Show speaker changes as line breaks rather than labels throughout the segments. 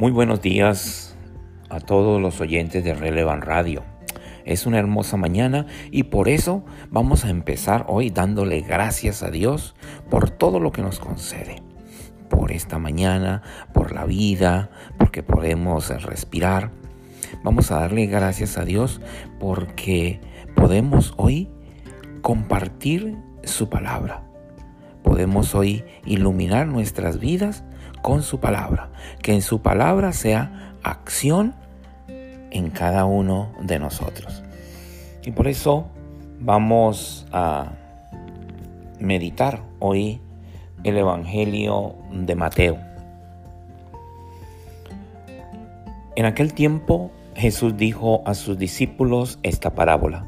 Muy buenos días a todos los oyentes de Relevan Radio. Es una hermosa mañana y por eso vamos a empezar hoy dándole gracias a Dios por todo lo que nos concede. Por esta mañana, por la vida, porque podemos respirar. Vamos a darle gracias a Dios porque podemos hoy compartir su palabra. Podemos hoy iluminar nuestras vidas con su palabra. Que en su palabra sea acción en cada uno de nosotros. Y por eso vamos a meditar hoy el Evangelio de Mateo. En aquel tiempo Jesús dijo a sus discípulos esta parábola.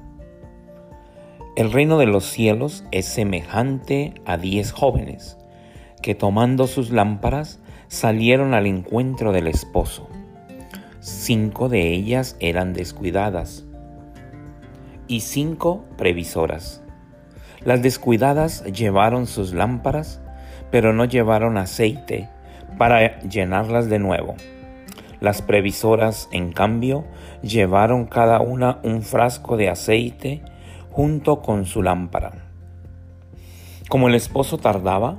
El reino de los cielos es semejante a diez jóvenes que tomando sus lámparas salieron al encuentro del esposo. Cinco de ellas eran descuidadas y cinco previsoras. Las descuidadas llevaron sus lámparas, pero no llevaron aceite para llenarlas de nuevo. Las previsoras, en cambio, llevaron cada una un frasco de aceite junto con su lámpara. Como el esposo tardaba,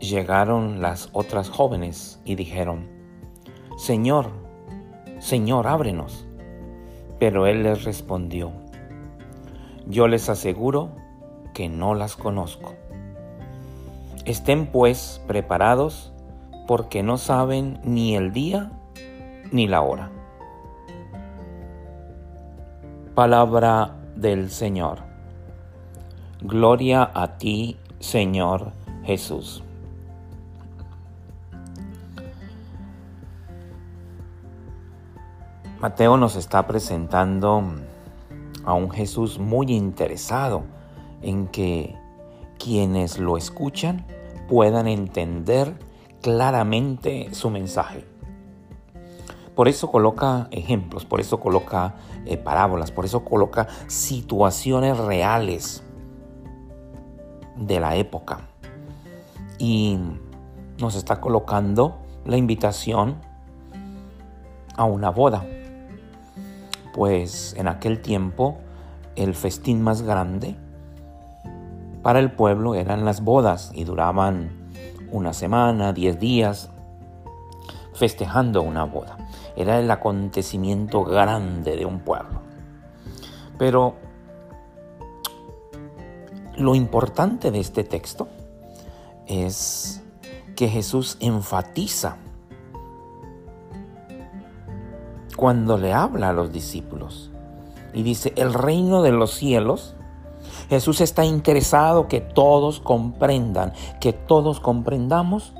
llegaron las otras jóvenes y dijeron, Señor, Señor, ábrenos. Pero él les respondió, Yo les aseguro que no las conozco. Estén pues preparados porque no saben ni el día ni la hora. Palabra del Señor. Gloria a ti, Señor Jesús. Mateo nos está presentando a un Jesús muy interesado en que quienes lo escuchan puedan entender claramente su mensaje. Por eso coloca ejemplos, por eso coloca eh, parábolas, por eso coloca situaciones reales de la época. Y nos está colocando la invitación a una boda pues en aquel tiempo el festín más grande para el pueblo eran las bodas y duraban una semana, diez días, festejando una boda. Era el acontecimiento grande de un pueblo. Pero lo importante de este texto es que Jesús enfatiza cuando le habla a los discípulos. Y dice, el reino de los cielos, Jesús está interesado que todos comprendan, que todos comprendamos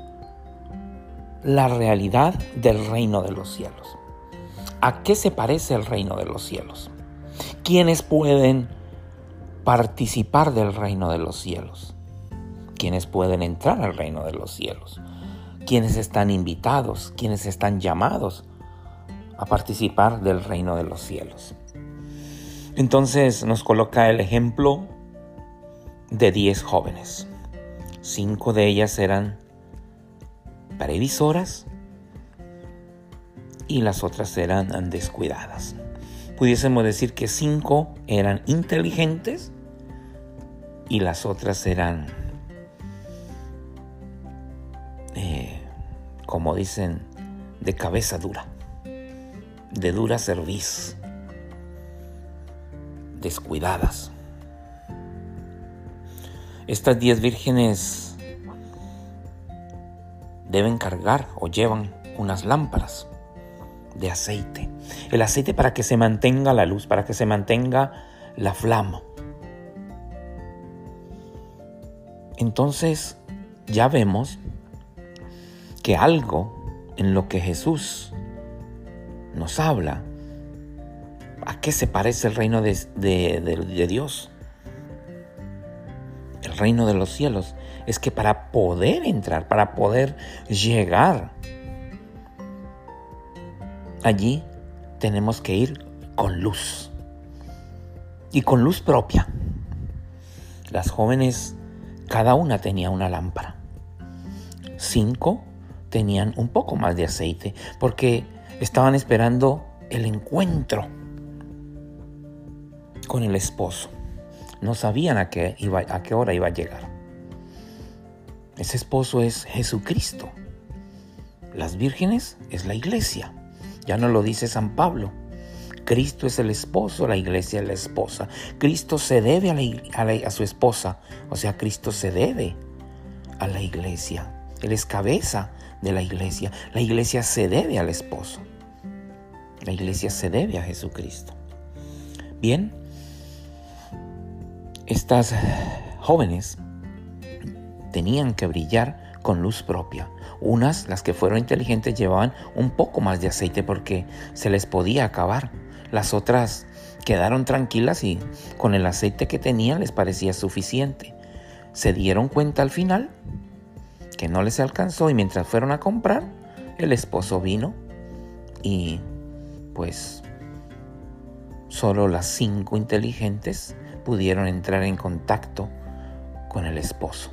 la realidad del reino de los cielos. ¿A qué se parece el reino de los cielos? ¿Quiénes pueden participar del reino de los cielos? ¿Quiénes pueden entrar al reino de los cielos? ¿Quiénes están invitados? ¿Quiénes están llamados? A participar del reino de los cielos. Entonces nos coloca el ejemplo de diez jóvenes. Cinco de ellas eran previsoras y las otras eran descuidadas. Pudiésemos decir que cinco eran inteligentes y las otras eran, eh, como dicen, de cabeza dura de dura cerviz, descuidadas. Estas diez vírgenes deben cargar o llevan unas lámparas de aceite. El aceite para que se mantenga la luz, para que se mantenga la flama. Entonces ya vemos que algo en lo que Jesús nos habla, ¿a qué se parece el reino de, Dios? El reino de los cielos es que para poder entrar, para poder llegar allí, tenemos que ir con luz y con luz propia. Las jóvenes, cada una tenía una lámpara. Cinco tenían un poco más de aceite porque estaban esperando el encuentro con el esposo. No sabían a qué, iba, a hora iba a llegar. Ese esposo es Jesucristo. Las vírgenes es la iglesia. Ya no lo dice San Pablo. Cristo es el esposo, la iglesia es la esposa. Cristo se debe a, a, su esposa, o sea, Cristo se debe a la iglesia. Él es cabeza de la iglesia. La iglesia se debe al esposo. La iglesia se debe a Jesucristo. Bien, estas jóvenes tenían que brillar con luz propia. Unas, las que fueron inteligentes, llevaban un poco más de aceite porque se les podía acabar. Las otras quedaron tranquilas y con el aceite que tenían les parecía suficiente. Se dieron cuenta al final que no les alcanzó y mientras fueron a comprar, el esposo vino y pues solo las cinco inteligentes pudieron entrar en contacto con el esposo.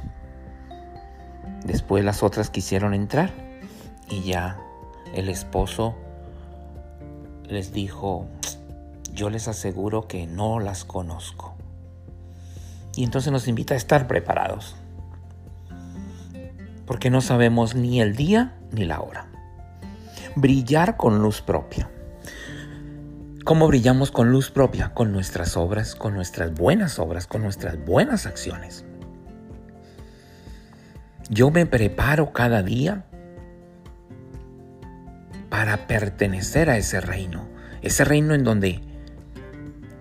Después las otras quisieron entrar y ya el esposo les dijo, yo les aseguro que no las conozco. Y entonces nos invita a estar preparados, porque no sabemos ni el día ni la hora. Brillar con luz propia. ¿Cómo brillamos con luz propia? Con nuestras obras, con nuestras buenas obras, con nuestras buenas acciones. Yo me preparo cada día para pertenecer a ese reino, ese reino en donde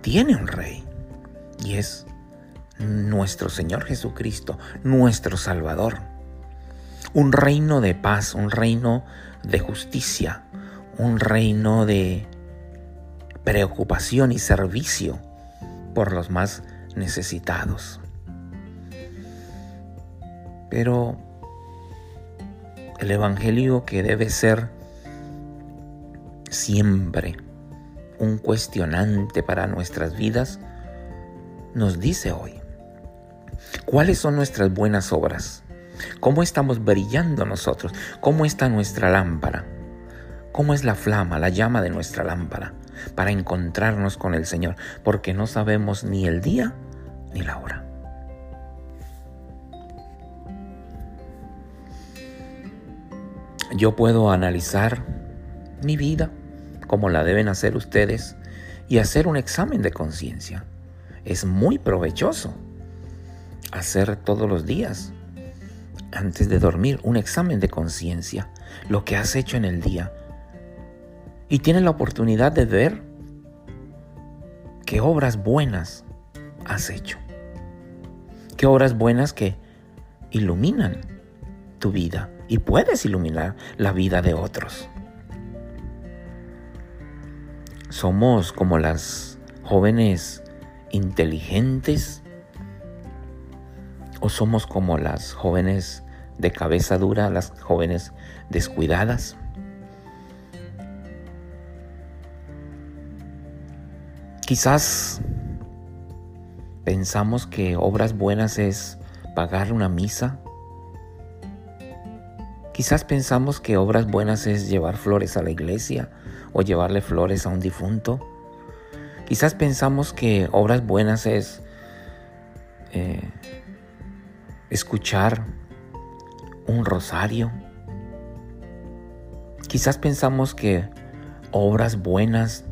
tiene un rey y es nuestro Señor Jesucristo, nuestro Salvador. Un reino de paz, un reino de justicia, un reino de preocupación y servicio por los más necesitados. Pero el Evangelio que debe ser siempre un cuestionante para nuestras vidas, nos dice hoy, ¿cuáles son nuestras buenas obras? ¿Cómo estamos brillando nosotros? ¿Cómo está nuestra lámpara? ¿Cómo es la flama, la llama de nuestra lámpara para encontrarnos con el Señor? Porque no sabemos ni el día ni la hora. Yo puedo analizar mi vida como la deben hacer ustedes y hacer un examen de conciencia. Es muy provechoso hacer todos los días, antes de dormir, un examen de conciencia, lo que has hecho en el día. Y tienes la oportunidad de ver qué obras buenas has hecho. Qué obras buenas que iluminan tu vida y puedes iluminar la vida de otros. Somos como las jóvenes inteligentes o somos como las jóvenes de cabeza dura, las jóvenes descuidadas. Quizás pensamos que obras buenas es pagar una misa. Quizás pensamos que obras buenas es llevar flores a la iglesia o llevarle flores a un difunto. Quizás pensamos que obras buenas es eh, escuchar un rosario. Quizás pensamos que obras buenas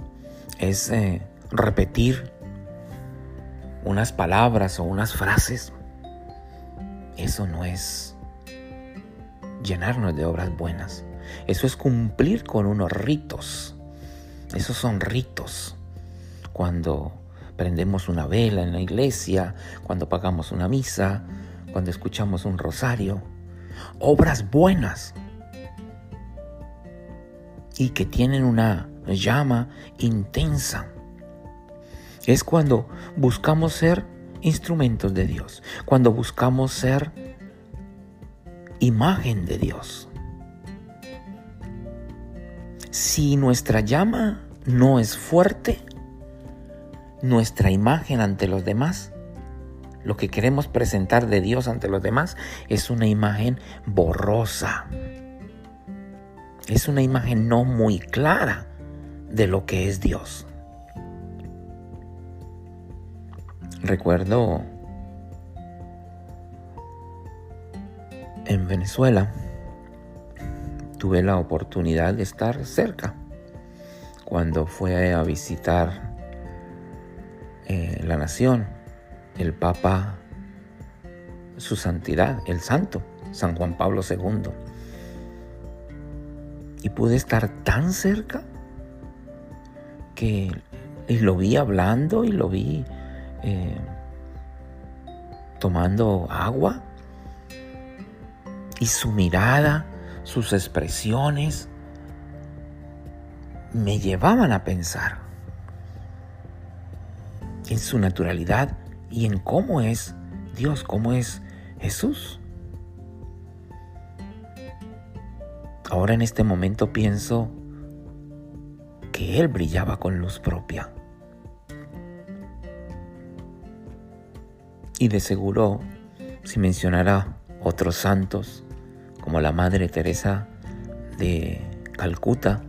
es eh, repetir unas palabras o unas frases. Eso no es llenarnos de obras buenas. Eso es cumplir con unos ritos. Esos son ritos. Cuando prendemos una vela en la iglesia, cuando pagamos una misa, cuando escuchamos un rosario. Obras buenas y que tienen una llama intensa. Es cuando buscamos ser instrumentos de Dios, cuando buscamos ser imagen de Dios. Si nuestra llama no es fuerte, nuestra imagen ante los demás, lo que queremos presentar de Dios ante los demás es una imagen borrosa. Es una imagen no muy clara de lo que es Dios. Recuerdo en Venezuela tuve la oportunidad de estar cerca cuando fue a visitar eh, la nación el Papa, su santidad, el santo, San Juan Pablo II. Y pude estar tan cerca que lo vi hablando y lo vi eh, tomando agua. Y su mirada, sus expresiones, me llevaban a pensar en su naturalidad y en cómo es Dios, cómo es Jesús. Ahora en este momento pienso que Él brillaba con luz propia. Y de seguro, si mencionara otros santos, como la Madre Teresa de Calcuta,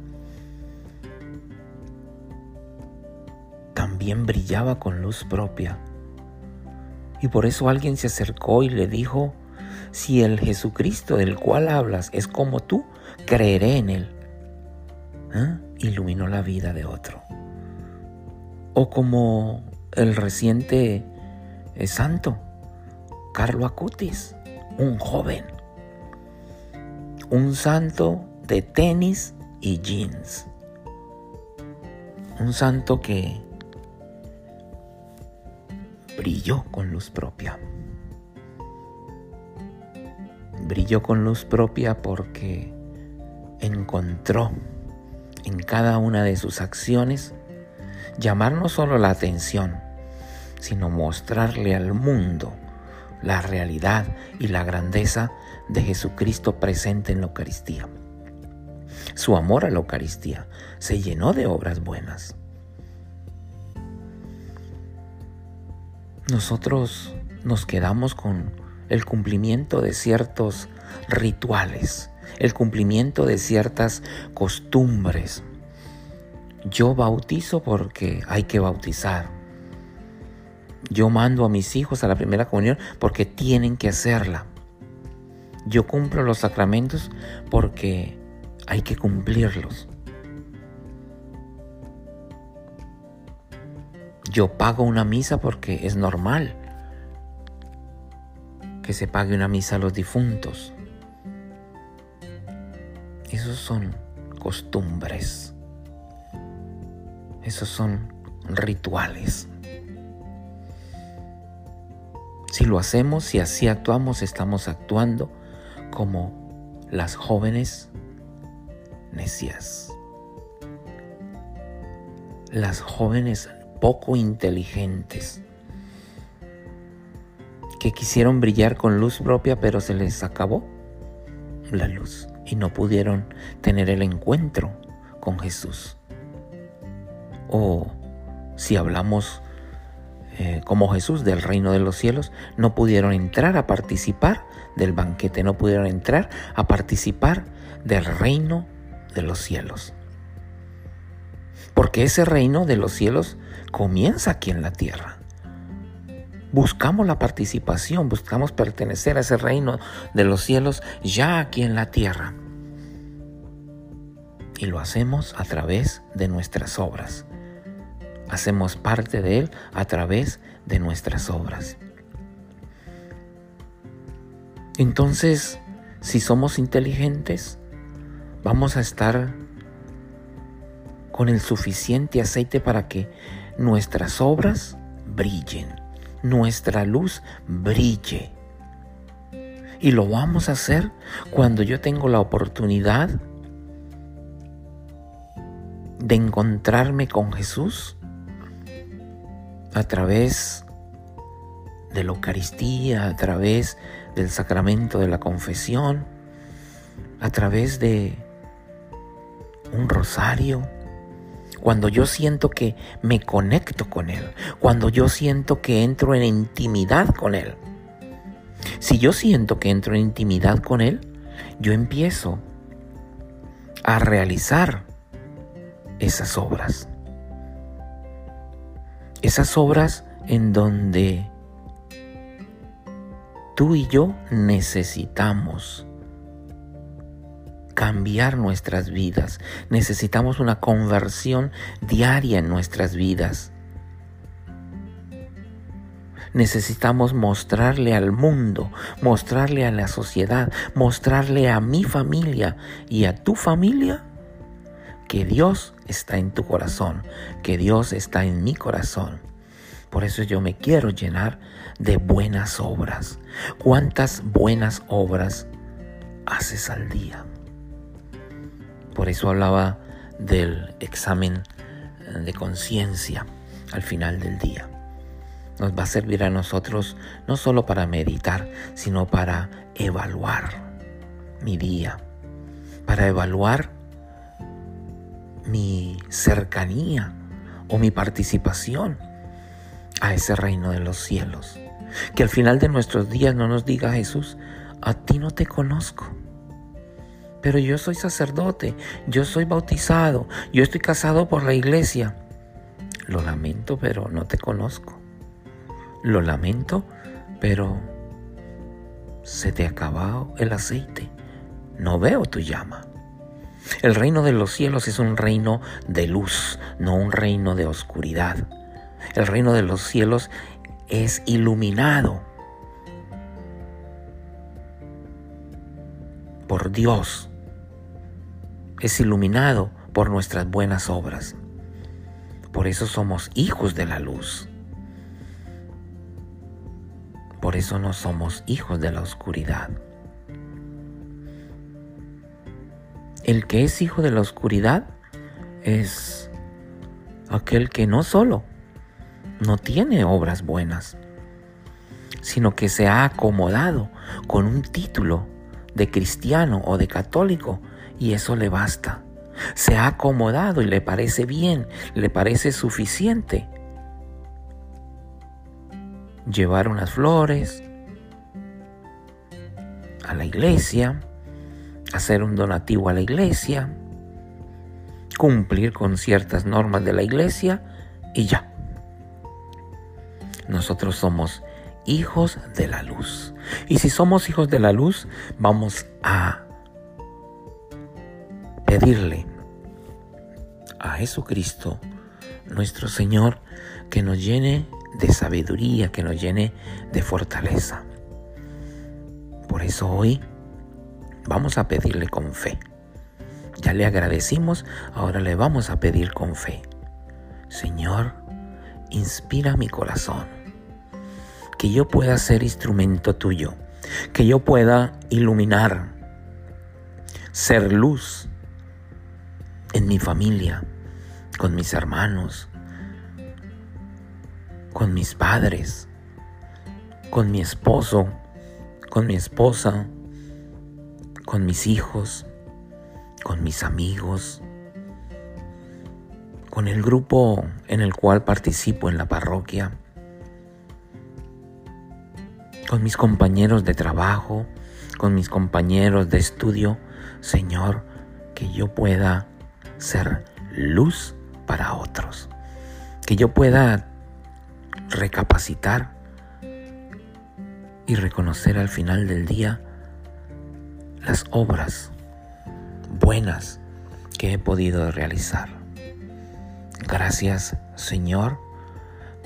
también brillaba con luz propia. Y por eso alguien se acercó y le dijo, si el Jesucristo del cual hablas es como tú, creeré en él. ¿Ah? Iluminó la vida de otro. O como el reciente es santo, Carlo Acutis, un joven, un santo de tenis y jeans, un santo que brilló con luz propia. Brilló con luz propia porque encontró en cada una de sus acciones llamar no solo la atención, sino mostrarle al mundo la realidad y la grandeza de Jesucristo presente en la Eucaristía. Su amor a la Eucaristía se llenó de obras buenas. Nosotros nos quedamos con el cumplimiento de ciertos rituales, el cumplimiento de ciertas costumbres. Yo bautizo porque hay que bautizar. Yo mando a mis hijos a la primera comunión porque tienen que hacerla. Yo cumplo los sacramentos porque hay que cumplirlos. Yo pago una misa porque es normal que se pague una misa a los difuntos. Esos son costumbres. Esos son rituales. Si lo hacemos, si así actuamos, estamos actuando como las jóvenes necias. Las jóvenes poco inteligentes que quisieron brillar con luz propia pero se les acabó la luz y no pudieron tener el encuentro con Jesús. O si hablamos eh, como Jesús del reino de los cielos, no pudieron entrar a participar del banquete, no pudieron entrar a participar del reino de los cielos. Porque ese reino de los cielos comienza aquí en la tierra. Buscamos la participación, buscamos pertenecer a ese reino de los cielos ya aquí en la tierra. Y lo hacemos a través de nuestras obras. Hacemos parte de Él a través de nuestras obras. Entonces, si somos inteligentes, vamos a estar con el suficiente aceite para que nuestras obras brillen, nuestra luz brille. Y lo vamos a hacer cuando yo tengo la oportunidad de encontrarme con Jesús a través de la Eucaristía, a través del sacramento de la confesión, a través de un rosario, cuando yo siento que me conecto con Él, cuando yo siento que entro en intimidad con Él. Si yo siento que entro en intimidad con Él, yo empiezo a realizar esas obras. Esas obras en donde tú y yo necesitamos cambiar nuestras vidas. Necesitamos una conversión diaria en nuestras vidas. Necesitamos mostrarle al mundo, mostrarle a la sociedad, mostrarle a mi familia y a tu familia que Dios está en tu corazón, que Dios está en mi corazón. Por eso yo me quiero llenar de buenas obras. ¿Cuántas buenas obras haces al día? Por eso hablaba del examen de conciencia al final del día. Nos va a servir a nosotros no solo para meditar, sino para evaluar mi día, para evaluar mi cercanía o mi participación a ese reino de los cielos. Que al final de nuestros días no nos diga Jesús, a ti no te conozco pero yo soy sacerdote, yo soy bautizado, yo estoy casado por la iglesia. Lo lamento, pero no te conozco. Lo lamento, pero se te ha acabado el aceite. No veo tu llama. El reino de los cielos es un reino de luz, no un reino de oscuridad. El reino de los cielos es iluminado por Dios es iluminado por nuestras buenas obras. Por eso somos hijos de la luz. Por eso no somos hijos de la oscuridad. El que es hijo de la oscuridad es aquel que no solo no tiene obras buenas, sino que se ha acomodado con un título de cristiano o de católico y eso le basta. Se ha acomodado y le parece bien, le parece suficiente. Llevar unas flores a la iglesia, hacer un donativo a la iglesia, cumplir con ciertas normas de la iglesia y ya. Nosotros somos hijos de la luz. Y si somos hijos de la luz, vamos a pedirle a Jesucristo, nuestro Señor, que nos llene de sabiduría, que nos llene de fortaleza. Por eso hoy vamos a pedirle con fe. Ya le agradecimos, ahora le vamos a pedir con fe. Señor, inspira mi corazón, que yo pueda ser instrumento tuyo, que yo pueda iluminar, ser luz en mi familia, con mis hermanos, con mis padres, con mi esposo, con mi esposa, con mis hijos, con mis amigos, con el grupo en el cual participo en la parroquia, con mis compañeros de trabajo, con mis compañeros de estudio, Señor, que yo pueda ser luz para otros. Que yo pueda recapacitar y reconocer al final del día las obras buenas que he podido realizar. Gracias, Señor,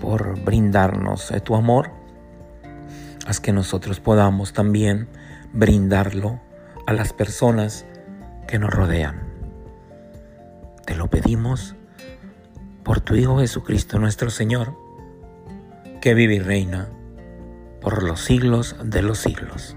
por brindarnos tu amor. Haz que nosotros podamos también brindarlo a las personas que nos rodean. Te lo pedimos por tu Hijo Jesucristo nuestro Señor, que vive y reina por los siglos de los siglos.